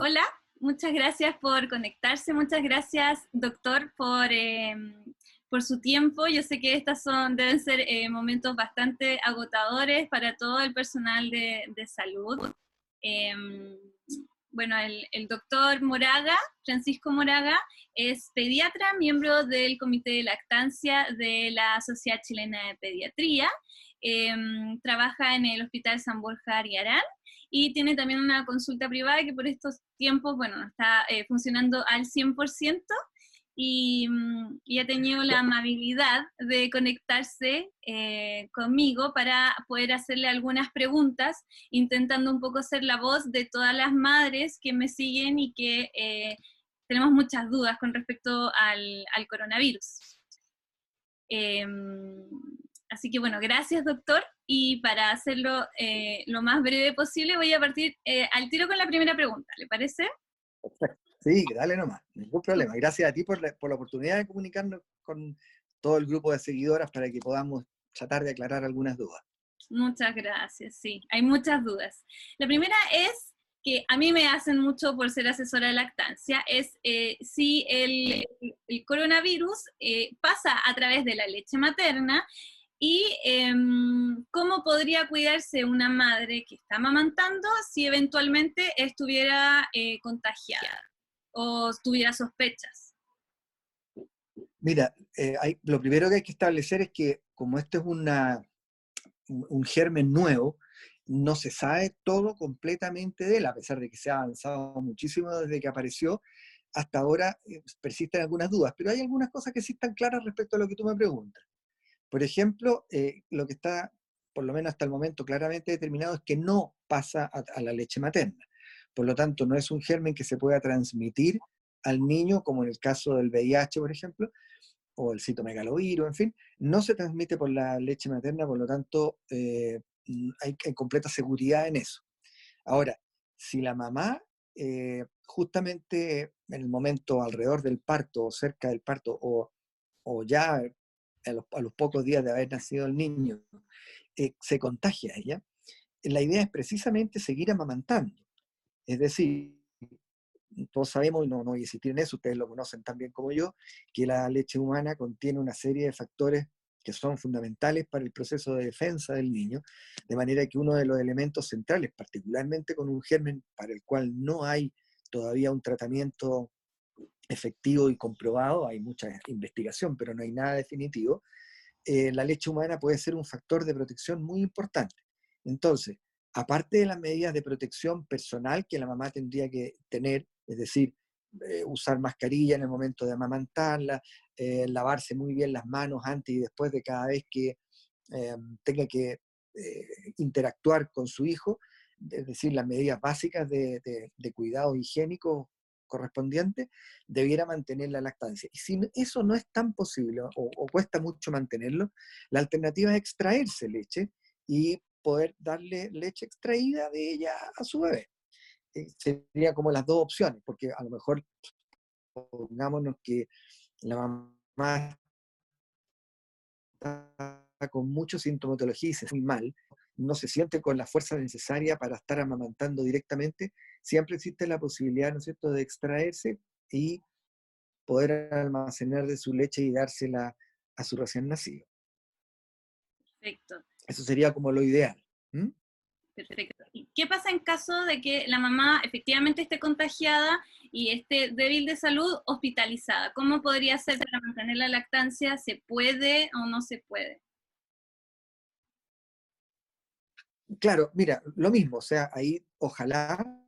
Hola, muchas gracias por conectarse, muchas gracias doctor por, eh, por su tiempo. Yo sé que estas son, deben ser eh, momentos bastante agotadores para todo el personal de, de salud. Em, bueno, el, el doctor Moraga, Francisco Moraga, es pediatra, miembro del Comité de Lactancia de la Sociedad Chilena de Pediatría. Em, trabaja en el Hospital San Borja Ariarán y tiene también una consulta privada que por estos tiempos, bueno, no está eh, funcionando al 100% y, mm, y ha tenido la amabilidad de conectarse eh, conmigo para poder hacerle algunas preguntas, intentando un poco ser la voz de todas las madres que me siguen y que eh, tenemos muchas dudas con respecto al, al coronavirus. Em, así que bueno, gracias doctor. Y para hacerlo eh, lo más breve posible, voy a partir al tiro con la primera pregunta, ¿le parece? Perfecto. Sí, dale nomás, ningún problema. Gracias a ti por la, por la oportunidad de comunicarnos con todo el grupo de seguidoras para que podamos tratar de aclarar algunas dudas. Muchas gracias, sí, hay muchas dudas. La primera es que a mí me hacen mucho por ser asesora de lactancia, es eh, si el, el coronavirus eh, pasa a través de la leche materna y em, cómo podría cuidarse una madre que está amamantando si eventualmente estuviera eh, contagiada o tuviera sospechas. Mira, eh, lo primero que hay que establecer es que como esto es una, un germen nuevo, no se sabe todo completamente de él, a pesar de que se ha avanzado muchísimo desde que apareció. Hasta ahora eh, persisten algunas dudas, pero hay algunas cosas que sí están claras respecto a lo que tú me preguntas. Por ejemplo, eh, lo que está, por lo menos hasta el momento, claramente determinado es que no pasa a la leche materna. Por lo tanto, no es un germen que se pueda transmitir al niño, como en el caso del VIH, por ejemplo, o el citomegalovirus, en fin, no se transmite por la leche materna, por lo tanto, eh, mm, hay, completa seguridad en eso. Ahora, si la mamá, eh, justamente en el momento alrededor del parto o cerca del parto, o, ya a los, pocos días de haber nacido el niño, eh, se contagia ella, la idea es precisamente seguir amamantando. Es decir, todos sabemos, y no, no voy a insistir en eso, ustedes lo conocen tan bien como yo, que la leche humana contiene una serie de factores que son fundamentales para el proceso de defensa del niño, de manera que uno de los elementos centrales, particularmente con un germen para el cual no hay todavía un tratamiento efectivo y comprobado, hay mucha investigación, pero no hay nada definitivo, eh, la leche humana puede ser un factor de protección muy importante. Entonces, aparte de las medidas de protección personal que la mamá tendría que tener, es decir, eh, usar mascarilla en el momento de amamantarla, eh, lavarse muy bien las manos antes y después de cada vez que eh, tenga que interactuar con su hijo, es decir, las medidas básicas de cuidado higiénico correspondiente, debiera mantener la lactancia. Y si eso no es tan posible o, o cuesta mucho mantenerlo, la alternativa es extraerse leche y poder darle leche extraída de ella a su bebé. Eh, sería como las dos opciones, porque a lo mejor pongámonos que la mamá está con mucha sintomatología y se siente muy mal, no se siente con la fuerza necesaria para estar amamantando directamente, siempre existe la posibilidad, ¿no es cierto?, de extraerse y poder almacenar de su leche y dársela a su recién nacido. Perfecto. Eso sería como lo ideal. ¿m? Perfecto. ¿Y qué pasa en caso de que la mamá efectivamente esté contagiada y esté débil de salud, hospitalizada? ¿Cómo podría ser para mantener la lactancia? ¿Se puede o no se puede? Claro, mira, lo mismo, o sea, ahí ojalá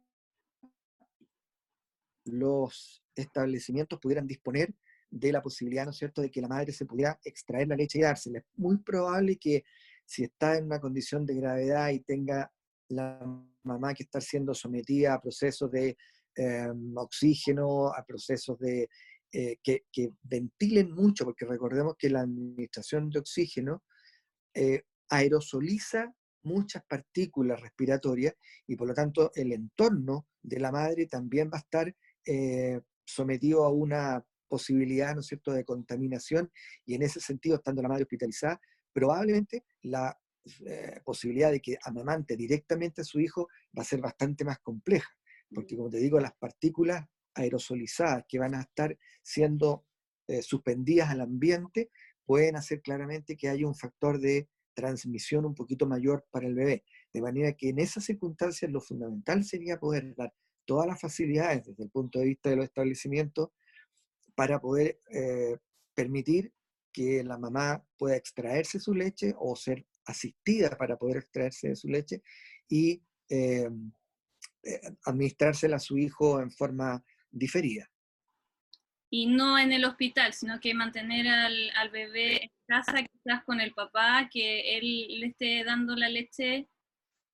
los establecimientos pudieran disponer de la posibilidad, ¿no es cierto?, de que la madre se pudiera extraer la leche y dársela. Es muy probable que si está en una condición de gravedad y tenga la mamá que estar siendo sometida a procesos de eh, oxígeno, a procesos de eh, que, que, ventilen mucho, porque recordemos que la administración de oxígeno eh, aerosoliza muchas partículas respiratorias y por lo tanto el entorno de la madre también va a estar eh, sometido a una posibilidad, ¿no es cierto?, de contaminación y en ese sentido, estando la madre hospitalizada, probablemente la eh, posibilidad de que amamante directamente a su hijo va a ser bastante más compleja, porque como te digo, las partículas aerosolizadas que van a estar siendo eh, suspendidas al ambiente pueden hacer claramente que haya un factor de transmisión un poquito mayor para el bebé. De manera que en esas circunstancias lo fundamental sería poder dar todas las facilidades desde el punto de vista de los establecimientos para poder eh, permitir que la mamá pueda extraerse su leche o ser asistida para poder extraerse de su leche y eh, eh, administrársela a su hijo en forma diferida. Y no en el hospital, sino que mantener al, al bebé en casa, quizás con el papá, que él le esté dando la leche.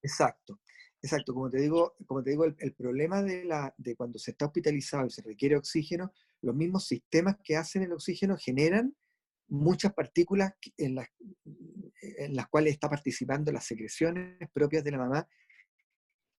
Exacto, exacto. Como te digo, como te digo el, el problema de, la, de cuando se está hospitalizado y se requiere oxígeno, los mismos sistemas que hacen el oxígeno generan muchas partículas en las, en las cuales está participando las secreciones propias de la mamá,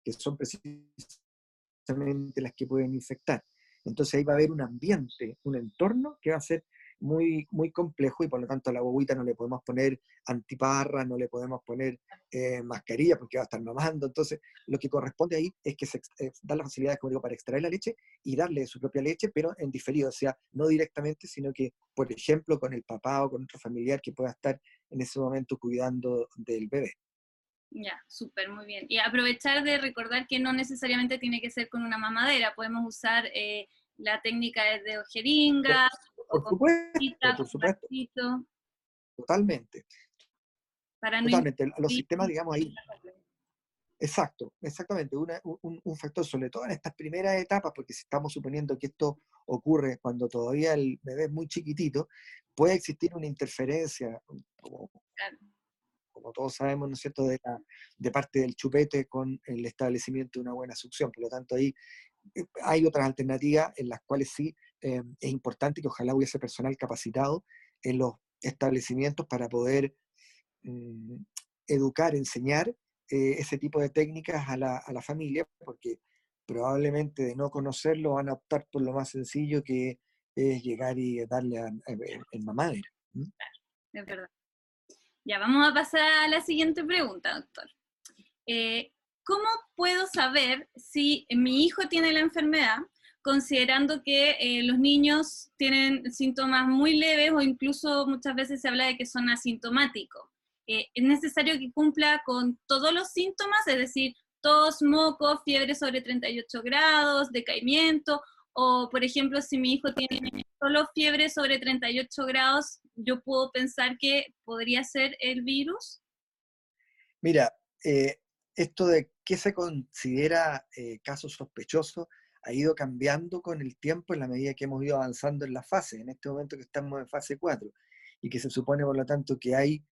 que son precisamente las que pueden infectar. Entonces ahí va a haber un ambiente, un entorno que va a ser muy, muy complejo y por lo tanto a la bobita no le podemos poner antiparra, no le podemos poner eh, mascarilla porque va a estar mamando. Entonces lo que corresponde ahí es que se eh, da las facilidades, como digo, para extraer la leche y darle su propia leche, pero en diferido, o sea, no directamente, sino que, por ejemplo, con el papá o con otro familiar que pueda estar en ese momento cuidando del bebé. Ya, súper, muy bien. Y aprovechar de recordar que no necesariamente tiene que ser con una mamadera, podemos usar eh, la técnica de ojeringa, Por supuesto, por supuesto, totalmente. para no Totalmente. Los sistemas, digamos, ahí. Exacto, exactamente. Una- un, un factor, sobre todo en estas primeras etapas, porque si estamos suponiendo que esto ocurre cuando todavía el bebé es muy chiquitito, puede existir una interferencia, como, Claro. como todos sabemos, ¿no es cierto?, de, la- de parte del chupete con el establecimiento de una buena succión. Por lo tanto, ahí eh, hay otras alternativas en las cuales sí eh, es importante que ojalá hubiese personal capacitado en los establecimientos para poder mm, educar, enseñar eh, ese tipo de técnicas a la, a la familia, porque probablemente de no conocerlo van a optar por lo más sencillo que es llegar y darle a- en mamadera. ¿m? Es verdad. Ya, vamos a pasar a la siguiente pregunta, doctor. Eh, ¿Cómo puedo saber si mi hijo tiene la enfermedad, considerando que eh, los niños tienen síntomas muy leves o incluso muchas veces se habla de que son asintomáticos? Eh, ¿Es necesario que cumpla con todos los síntomas, es decir, tos, moco, fiebre sobre 38 grados, decaimiento? O, por ejemplo, si mi hijo tiene solo fiebre sobre 38 grados, yo puedo pensar que podría ser el virus. Mira, eh, esto de qué se considera eh, caso sospechoso ha ido cambiando con el tiempo en la medida que hemos ido avanzando en la fase. En este momento que estamos en fase 4 y que se supone, por lo tanto, que hay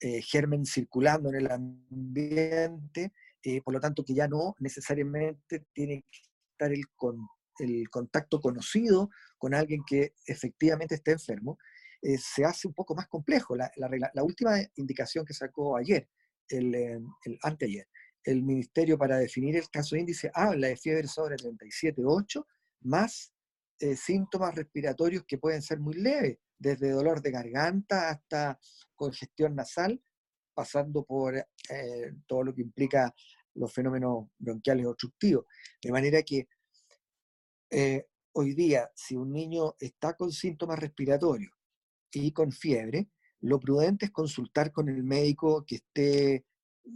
eh, germen circulando en el ambiente, eh, por lo tanto, que ya no necesariamente tiene que estar el, con- el contacto conocido con alguien que efectivamente esté enfermo, eh, se hace un poco más complejo. La, la la última indicación que sacó ayer, el, eh, el anteayer, el Ministerio para definir el caso índice habla de fiebre sobre 37,8 más eh, síntomas respiratorios que pueden ser muy leves, desde dolor de garganta hasta congestión nasal, pasando por eh, todo lo que implica los fenómenos bronquiales obstructivos. De manera que eh, hoy día, si un niño está con síntomas respiratorios y con fiebre, lo prudente es consultar con el médico que esté,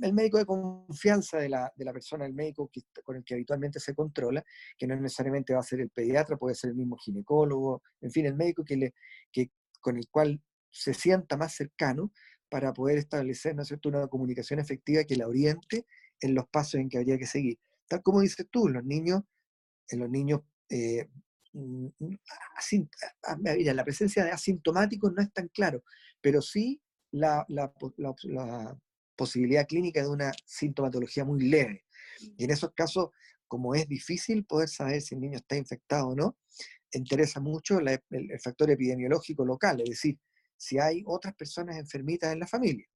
el médico de confianza de la, de la persona, el médico con el que habitualmente se controla, que no necesariamente va a ser el pediatra, puede ser el mismo ginecólogo, en fin, el médico que le, que, con el cual se sienta más cercano para poder establecer ¿no es una comunicación efectiva que la oriente en los pasos en que habría que seguir. Tal como dices tú, los niños, en los niños, eh, mm, mira, la presencia de asintomáticos no es tan claro, pero sí la, la posibilidad clínica de una sintomatología muy leve. Y en esos casos, como es difícil poder saber si el niño está infectado o no, interesa mucho la- el, el factor epidemiológico local, es decir, si hay otras personas enfermitas en la familia.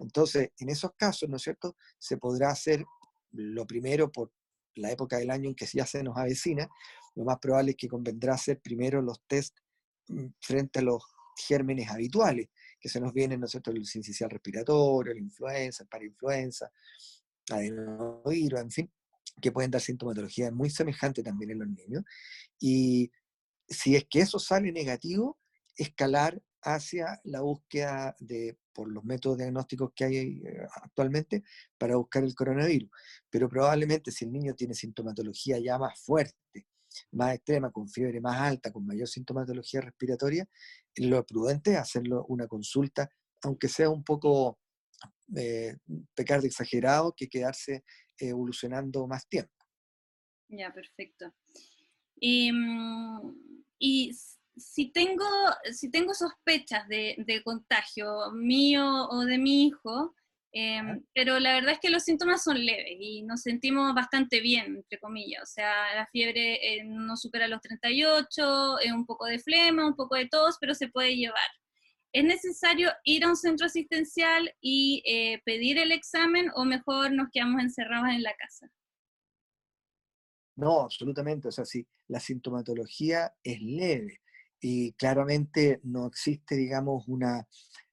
Entonces, en esos casos, ¿no es cierto?, se podrá hacer lo primero por la época del año en que ya se nos avecina, lo más probable es que convendrá hacer primero los test mm, frente a los gérmenes habituales, que se nos vienen, ¿no es cierto?, el sincicial respiratorio, la influenza, el parainfluenza, adenovirus, en fin, que pueden dar sintomatología muy semejante también en los niños. Y si es que eso sale negativo, escalar hacia la búsqueda de, por los métodos diagnósticos que hay eh, actualmente, para buscar el coronavirus. Pero probablemente si el niño tiene sintomatología ya más fuerte, más extrema, con fiebre más alta, con mayor sintomatología respiratoria, lo prudente es hacerlo una consulta, aunque sea un poco eh, pecar de exagerado, que quedarse evolucionando más tiempo. Ya, perfecto. Em, y si tengo, si tengo sospechas de contagio mío o de mi hijo, Em, pero la verdad es que los síntomas son leves y nos sentimos bastante bien, entre comillas. O sea, la fiebre eh, no supera los 38, es un poco de flema, un poco de tos, pero se puede llevar. ¿Es necesario ir a un centro asistencial y eh, pedir el examen o mejor nos quedamos encerrados en la casa? No, absolutamente. O sea, si la sintomatología es leve y claramente no existe, digamos, una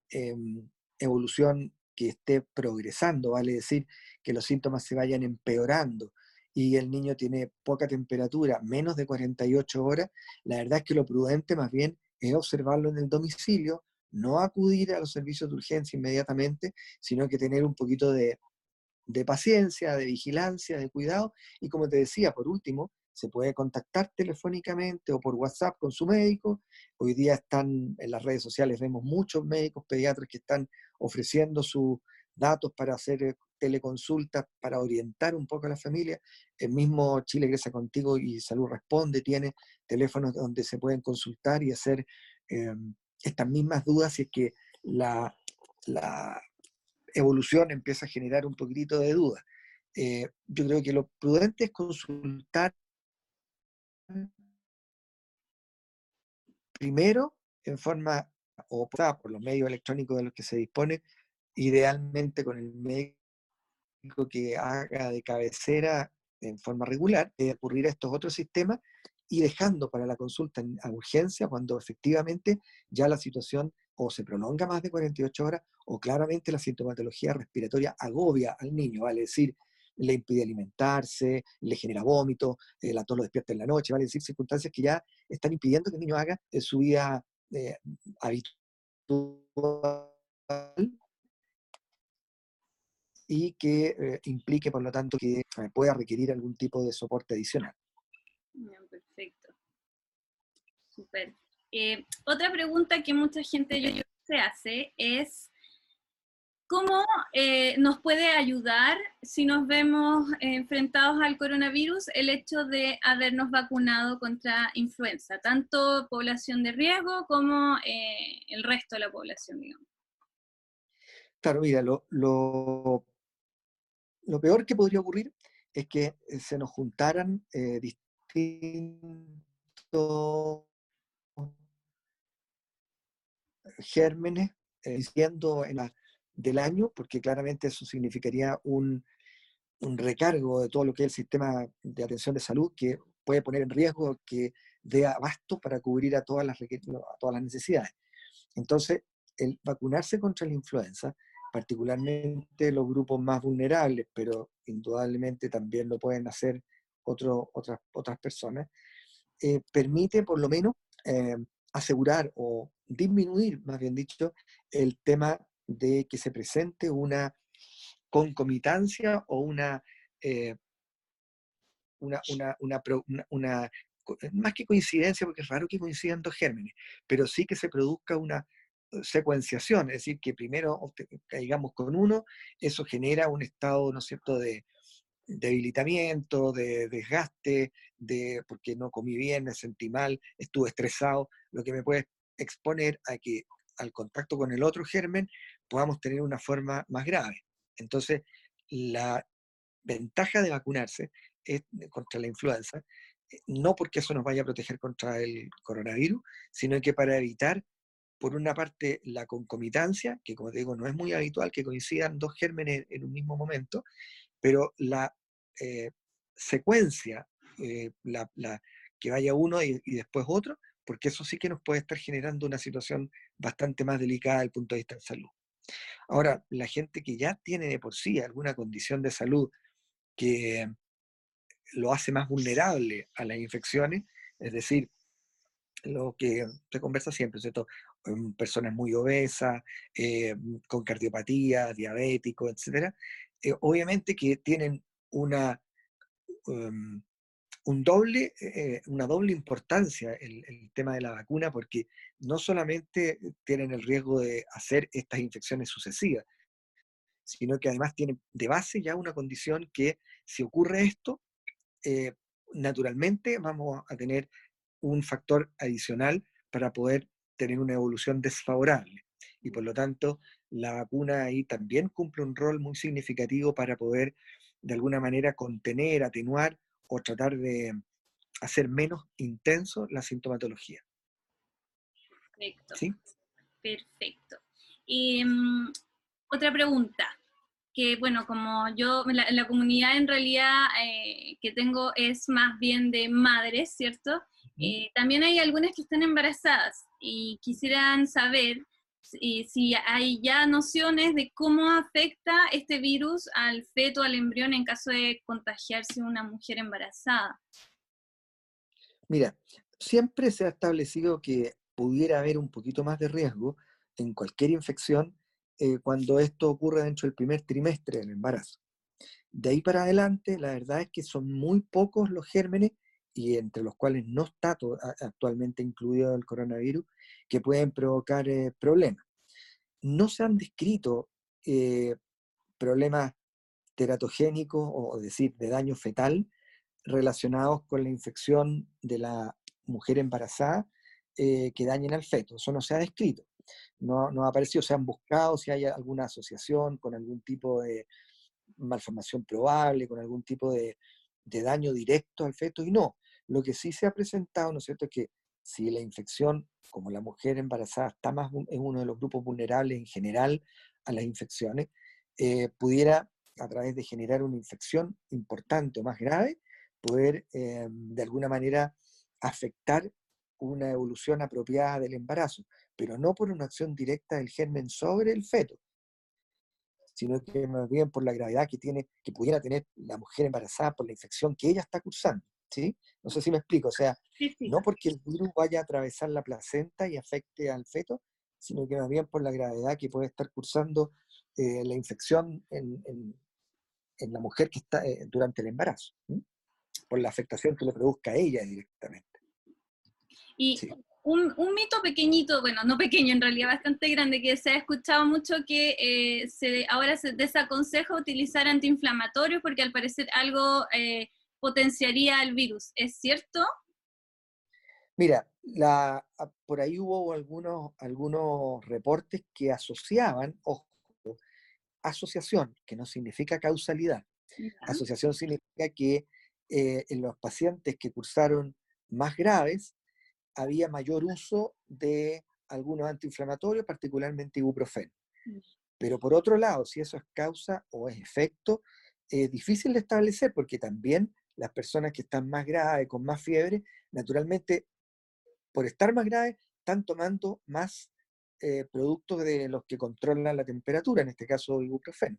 em, evolución que esté progresando, vale decir que los síntomas se vayan empeorando y el niño tiene poca temperatura, menos de 48 horas, la verdad es que lo prudente más bien es observarlo en el domicilio, no acudir a los servicios de urgencia inmediatamente, sino que tener un poquito de, de paciencia, de vigilancia, de cuidado. Y como te decía, por último, se puede contactar telefónicamente o por WhatsApp con su médico. Hoy día están en las redes sociales, vemos muchos médicos pediatras que están ofreciendo sus datos para hacer eh, teleconsultas, para orientar un poco a la familia. El mismo Chile Grecia Contigo y Salud Responde tiene teléfonos donde se pueden consultar y hacer em, estas mismas dudas si es que la, evolución empieza a generar un poquito de duda. Eh, yo creo que lo prudente es consultar primero en forma o por los medios electrónicos de los que se dispone, idealmente con el médico que haga de cabecera en forma regular, de ocurrir a estos otros sistemas y dejando para la consulta en, a urgencia cuando efectivamente ya la situación o se prolonga más de 48 horas o claramente la sintomatología respiratoria agobia al niño, vale decir, le impide alimentarse, le genera vómito, el la tos lo despierta en la noche, vale decir, circunstancias que ya están impidiendo que el niño haga eh, su vida eh, habitual y que eh, implique, por lo tanto, que pueda requerir algún tipo de soporte adicional. Perfecto. Super. otra pregunta que mucha gente yo, se hace es ¿Cómo eh, nos puede ayudar si nos vemos enfrentados al coronavirus el hecho de habernos vacunado contra influenza, tanto población de riesgo como eh, el resto de la población, digamos? Claro, mira, lo, peor que podría ocurrir es que eh, se nos juntaran distintos gérmenes diciendo en la del año, porque claramente eso significaría un, recargo de todo lo que es el sistema de atención de salud que puede poner en riesgo que dé abasto para cubrir a todas las, a todas las necesidades. Entonces, el vacunarse contra la influenza, particularmente los grupos más vulnerables, pero indudablemente también lo pueden hacer otras, otras personas, eh, permite por lo menos eh, asegurar o disminuir, más bien dicho, el tema de que se presente una concomitancia o una, eh, una, una, más que coincidencia, porque es raro que coincidan dos gérmenes, pero sí que se produzca una eh, secuenciación, es decir, que primero caigamos con uno, eso genera un estado, ¿no es cierto?, de debilitamiento, de desgaste, de porque no comí bien, me sentí mal, estuve estresado, lo que me puede exponer a que al contacto con el otro germen podamos tener una forma más grave. Entonces, la ventaja de vacunarse es, contra la influenza, eh, no porque eso nos vaya a proteger contra el coronavirus, sino que para evitar, por una parte, la concomitancia, que como te digo, no es muy habitual que coincidan dos gérmenes en un mismo momento, pero la eh, secuencia, eh, la, que vaya uno y después otro, porque eso sí que nos puede estar generando una situación bastante más delicada desde el punto de vista de salud. Ahora, la gente que ya tiene de por sí alguna condición de salud que lo hace más vulnerable a las infecciones, es decir, lo que se conversa siempre, ¿cierto? Personas muy obesas, eh, con cardiopatía, diabéticos, etcétera, eh, obviamente que tienen una, um, un doble, eh, una doble importancia el, tema de la vacuna, porque no solamente tienen el riesgo de hacer estas infecciones sucesivas, sino que además tienen de base ya una condición que si ocurre esto, eh, naturalmente vamos a tener un factor adicional para poder tener una evolución desfavorable. Y por lo tanto, la vacuna ahí también cumple un rol muy significativo para poder, de alguna manera, contener, atenuar o tratar de hacer menos intenso la sintomatología. Perfecto. ¿sí? Perfecto. Y mm, otra pregunta, que bueno, como yo, la, la comunidad en realidad eh, que tengo es más bien de madres, ¿cierto? Eh, también hay algunas que están embarazadas y quisieran saber si, si hay ya nociones de cómo afecta este virus al feto, al embrión en caso de contagiarse una mujer embarazada. Mira, siempre se ha establecido que pudiera haber un poquito más de riesgo en cualquier infección eh, cuando esto ocurre dentro del primer trimestre del embarazo. De ahí para adelante, la verdad es que son muy pocos los gérmenes, y entre los cuales no está actualmente incluido el coronavirus, que pueden provocar eh, problemas. No se han descrito eh, problemas teratogénicos, o decir, de daño fetal, relacionados con la infección de la mujer embarazada eh, que dañen al feto. Eso no se ha descrito. No, no ha aparecido, se han buscado si hay alguna asociación con algún tipo de malformación probable, con algún tipo de daño directo al feto, y no. Lo que sí se ha presentado, ¿no es cierto?, es que si la infección, como la mujer embarazada está más en uno de los grupos vulnerables en general a las infecciones, eh, pudiera, a través de generar una infección importante o más grave, poder eh, de alguna manera afectar una evolución apropiada del embarazo, pero no por una acción directa del germen sobre el feto, sino que más bien por la gravedad que tiene, que pudiera tener la mujer embarazada por la infección que ella está cursando, ¿sí? No sé si me explico, o sea, Sí, sí. no porque el virus vaya a atravesar la placenta y afecte al feto, sino que más bien por la gravedad que puede estar cursando eh, la infección en, en- en la mujer que está eh, durante el embarazo, por la afectación que le produzca a ella directamente. Y Sí. un, un mito pequeñito, bueno, no pequeño, en realidad bastante grande, que se ha escuchado mucho que eh, se, ahora se desaconseja utilizar antiinflamatorios porque al parecer algo potenciaría el virus. ¿Es cierto? Mira, la, a- por ahí hubo algunos, algunos reportes que asociaban, ojo, asociación, que no significa causalidad. Asociación significa que eh, en los pacientes que cursaron más graves había mayor uso de algunos antiinflamatorios, particularmente ibuprofeno. Mm. Pero por otro lado, si eso es causa o es efecto, es difícil de establecer porque también las personas que están más graves, con más fiebre, naturalmente, por estar más graves, están tomando más eh, productos de los que controlan la temperatura, en este caso ibuprofeno.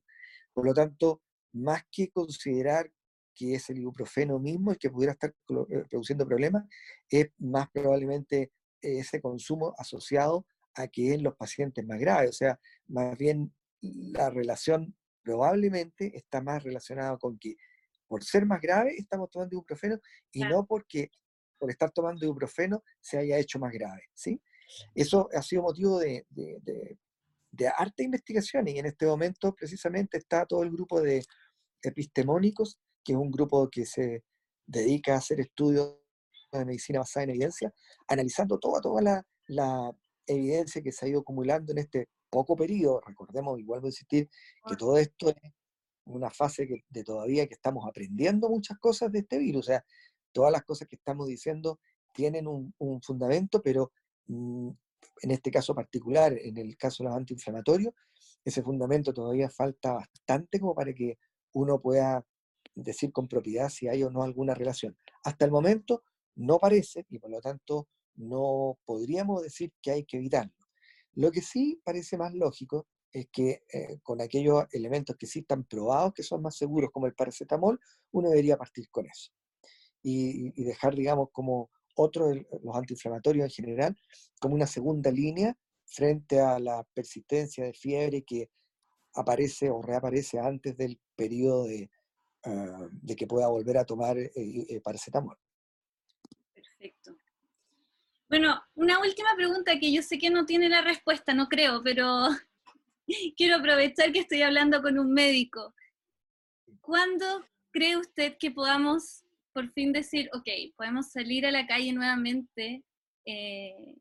Por lo tanto, más que considerar que es el ibuprofeno mismo el que pudiera estar eh, produciendo problemas, es más probablemente ese consumo asociado a que en los pacientes más graves. O sea, más bien la relación probablemente está más relacionada con que por ser más grave estamos tomando ibuprofeno y Claro. no porque por estar tomando ibuprofeno se haya hecho más grave. ¿sí? Eso ha sido motivo de, de, de, de harta investigación y en este momento precisamente está todo el grupo de epistemónicos, que es un grupo que se dedica a hacer estudios de medicina basada en evidencia, analizando toda, toda la, la evidencia que se ha ido acumulando en este poco periodo. Recordemos, igual voy a insistir, que todo esto es una fase que, de todavía que estamos aprendiendo muchas cosas de este virus. O sea, todas las cosas que estamos diciendo tienen un, un fundamento, pero mm, en este caso particular, en el caso de los antiinflamatorios, ese fundamento todavía falta bastante como para que uno pueda decir con propiedad si hay o no alguna relación. Hasta el momento no parece y por lo tanto no podríamos decir que hay que evitarlo. Lo que sí parece más lógico es que eh, con aquellos elementos que sí están probados, que son más seguros, como el paracetamol, uno debería partir con eso. Y, dejar, digamos, como otros, los antiinflamatorios en general, como una segunda línea frente a la persistencia de fiebre que aparece o reaparece antes del periodo de, ah, de que pueda volver a tomar eh, eh, paracetamol. Perfecto. Bueno, una última pregunta que yo sé que no tiene la respuesta, no creo, pero quiero aprovechar que estoy hablando con un médico. ¿Cuándo cree usted que podamos por fin decir, ok, podemos salir a la calle nuevamente eh,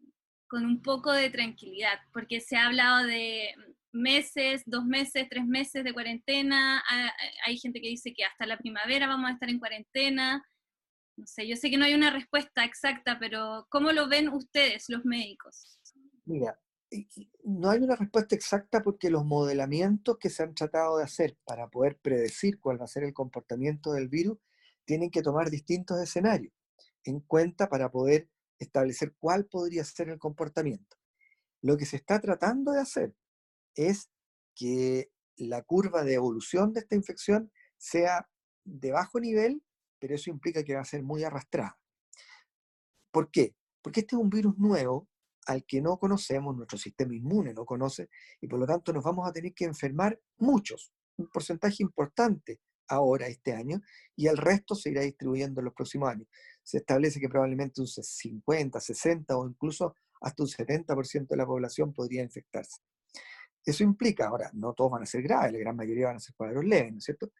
con un poco de tranquilidad? Porque se ha hablado de meses, dos meses, tres meses de cuarentena, hay gente que dice que hasta la primavera vamos a estar en cuarentena. No sé, yo sé que no hay una respuesta exacta, pero ¿cómo lo ven ustedes, los médicos? Mira, no hay una respuesta exacta porque los modelamientos que se han tratado de hacer para poder predecir cuál va a ser el comportamiento del virus tienen que tomar distintos escenarios en cuenta para poder establecer cuál podría ser el comportamiento. Lo que se está tratando de hacer es que la curva de evolución de esta infección sea de bajo nivel, pero eso implica que va a ser muy arrastrada. ¿Por qué? Porque este es un virus nuevo al que no conocemos, nuestro sistema inmune no conoce, y por lo tanto nos vamos a tener que enfermar muchos, un porcentaje importante ahora, este año, y el resto se irá distribuyendo en los próximos años. Se establece que probablemente un 50, 60 o incluso hasta un 70% de la población podría infectarse. Eso implica, ahora, no todos van a ser graves, la gran mayoría van a ser cuadros leves, ¿no es cierto?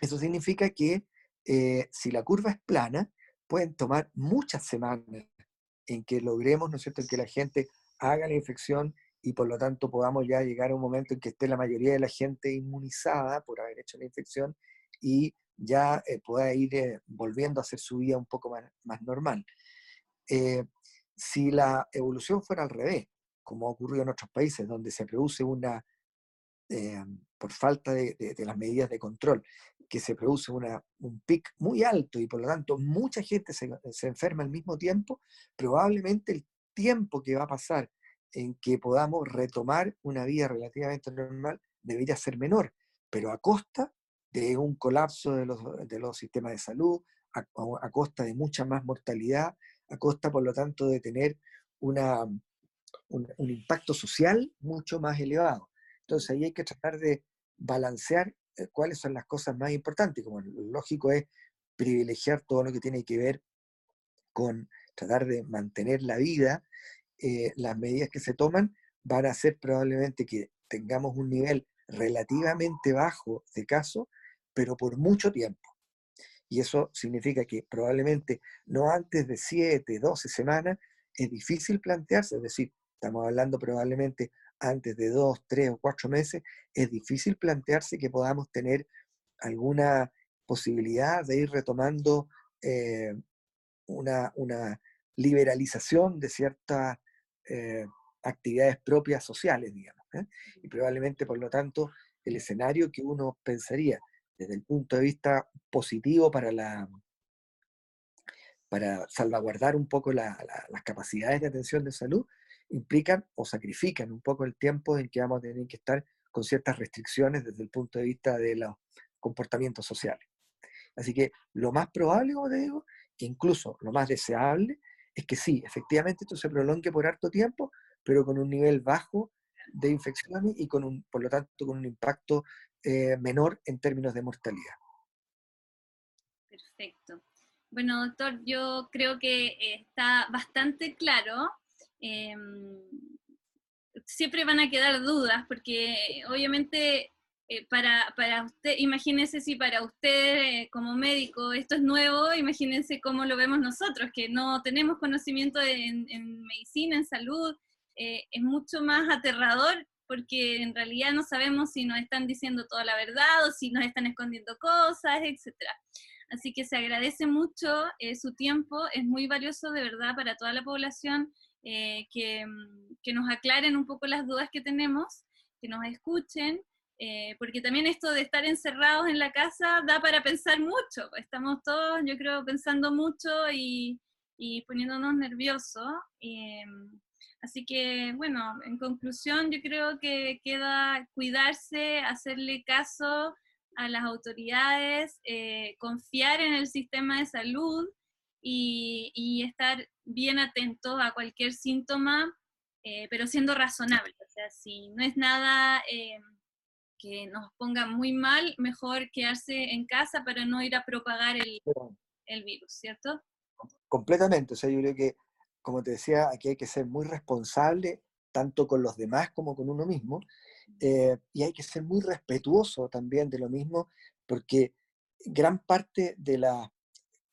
Eso significa que eh, si la curva es plana, pueden tomar muchas semanas en que logremos, ¿no que la gente haga la infección y por lo tanto podamos ya llegar a un momento en que esté la mayoría de la gente inmunizada por haber hecho la infección y ya eh, pueda ir eh, volviendo a hacer su vida un poco más, más normal. si la evolución fuera al revés, como ha ocurrido en otros países, donde se produce una, eh, por falta de, las medidas de control, que se produce un pic muy alto y por lo tanto mucha gente se, se, enferma al mismo tiempo, probablemente el tiempo que va a pasar en que podamos retomar una vida relativamente normal debería ser menor, pero a costa de un colapso de los, de los sistemas de salud, a, costa de mucha más mortalidad, a costa, por lo tanto, de tener una, un, impacto social mucho más elevado. Entonces ahí hay que tratar de balancear eh, cuáles son las cosas más importantes. Como lo lógico es privilegiar todo lo que tiene que ver con tratar de mantener la vida, eh, las medidas que se toman van a hacer probablemente que tengamos un nivel relativamente bajo de casos, pero por mucho tiempo. Y eso significa que probablemente no antes de 7, 12 semanas es difícil plantearse, es decir, estamos hablando probablemente antes de dos, tres o cuatro meses, es difícil plantearse que podamos tener alguna posibilidad de ir retomando eh, una, liberalización de ciertas eh, actividades propias sociales, digamos. ¿eh? Y probablemente, por lo tanto, el escenario que uno pensaría desde el punto de vista positivo para la, para salvaguardar un poco las capacidades de atención de salud, implican o sacrifican un poco el tiempo en que vamos a tener que estar con ciertas restricciones desde el punto de vista de los comportamientos sociales. Así que lo más probable, como te digo, incluso lo más deseable, es que sí, efectivamente esto se prolongue por harto tiempo, pero con un nivel bajo de infecciones y con un, por lo tanto con un impacto eh, menor en términos de mortalidad. Perfecto. Bueno, doctor, yo creo que está bastante claro Em, siempre van a quedar dudas, porque obviamente eh, para, para, usted, imagínense si para usted eh, como médico esto es nuevo, imagínense cómo lo vemos nosotros, que no tenemos conocimiento en, medicina, en salud, eh, es mucho más aterrador porque en realidad no sabemos si nos están diciendo toda la verdad o si nos están escondiendo cosas, etc. Así que se agradece mucho su tiempo, es muy valioso de verdad para toda la población eh, que, mm, que, nos aclaren un poco las dudas que tenemos, que nos escuchen eh, porque también esto de estar encerrados en la casa da para pensar mucho, estamos todos, yo creo, pensando mucho y, y poniéndonos nerviosos. Em, así que, bueno, en conclusión, yo creo que queda cuidarse, hacerle caso a las autoridades, eh, confiar en el sistema de salud y, y estar bien atentos a cualquier síntoma, eh, pero siendo razonable. O sea, si no es nada em, que nos ponga muy mal, mejor quedarse en casa para no ir a propagar el, el virus, ¿cierto? Completamente, o sea, yo creo que, como te decía, aquí hay que ser muy responsable, tanto con los demás como con uno mismo, eh, y hay que ser muy respetuoso también de lo mismo, porque gran parte de las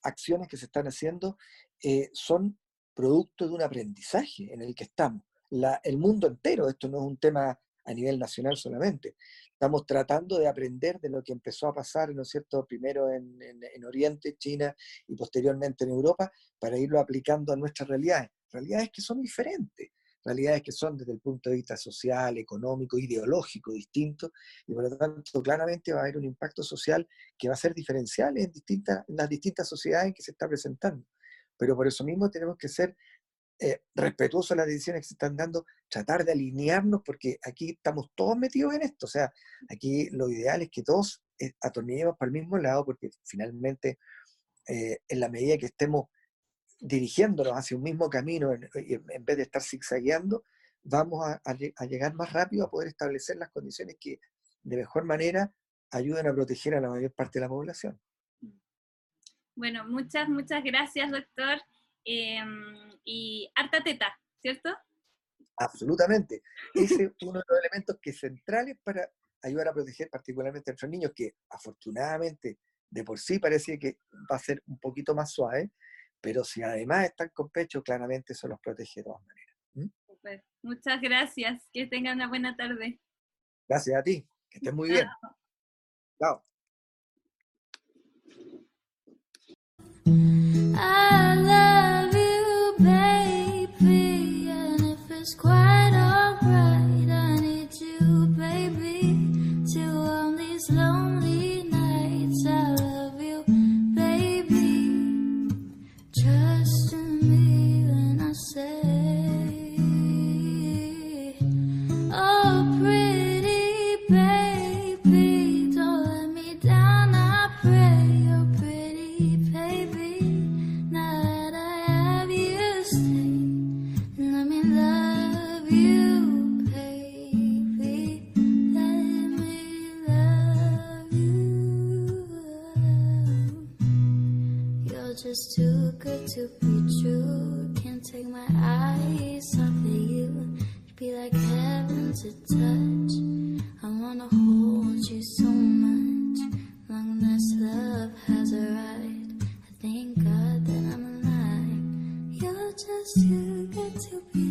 acciones que se están haciendo eh, son producto de un aprendizaje en el que estamos. La, el mundo entero, esto no es un tema a nivel nacional solamente, estamos tratando de aprender de lo que empezó a pasar, ¿no es cierto?, primero en, en, Oriente, China y posteriormente en Europa, para irlo aplicando a nuestras realidades. Realidades que son diferentes, realidades que son desde el punto de vista social, económico, ideológico distintos, y por lo tanto claramente va a haber un impacto social que va a ser diferencial en, distintas, en las distintas sociedades en que se está presentando. Pero por eso mismo tenemos que ser eh, respetuoso a las decisiones que se están dando, tratar de alinearnos, porque aquí estamos todos metidos en esto. O sea, aquí lo ideal es que todos eh, atornillemos para el mismo lado, porque finalmente, eh, en la medida que estemos dirigiéndonos hacia un mismo camino, en, en vez de estar zigzagueando, vamos a, a, llegar más rápido a poder establecer las condiciones que de mejor manera ayuden a proteger a la mayor parte de la población. Bueno, muchas, muchas gracias, doctor. Em, y harta teta, ¿cierto? Absolutamente. Ese es uno de los elementos que centrales para ayudar a proteger particularmente a nuestros niños, que afortunadamente de por sí parece que va a ser un poquito más suave, pero si además están con pecho, claramente eso los protege de todas maneras. Muchas gracias. Que tengan una buena tarde. Gracias a ti. Que estés muy bien. Chao. I love you, baby, and if it's quite alright, you get to be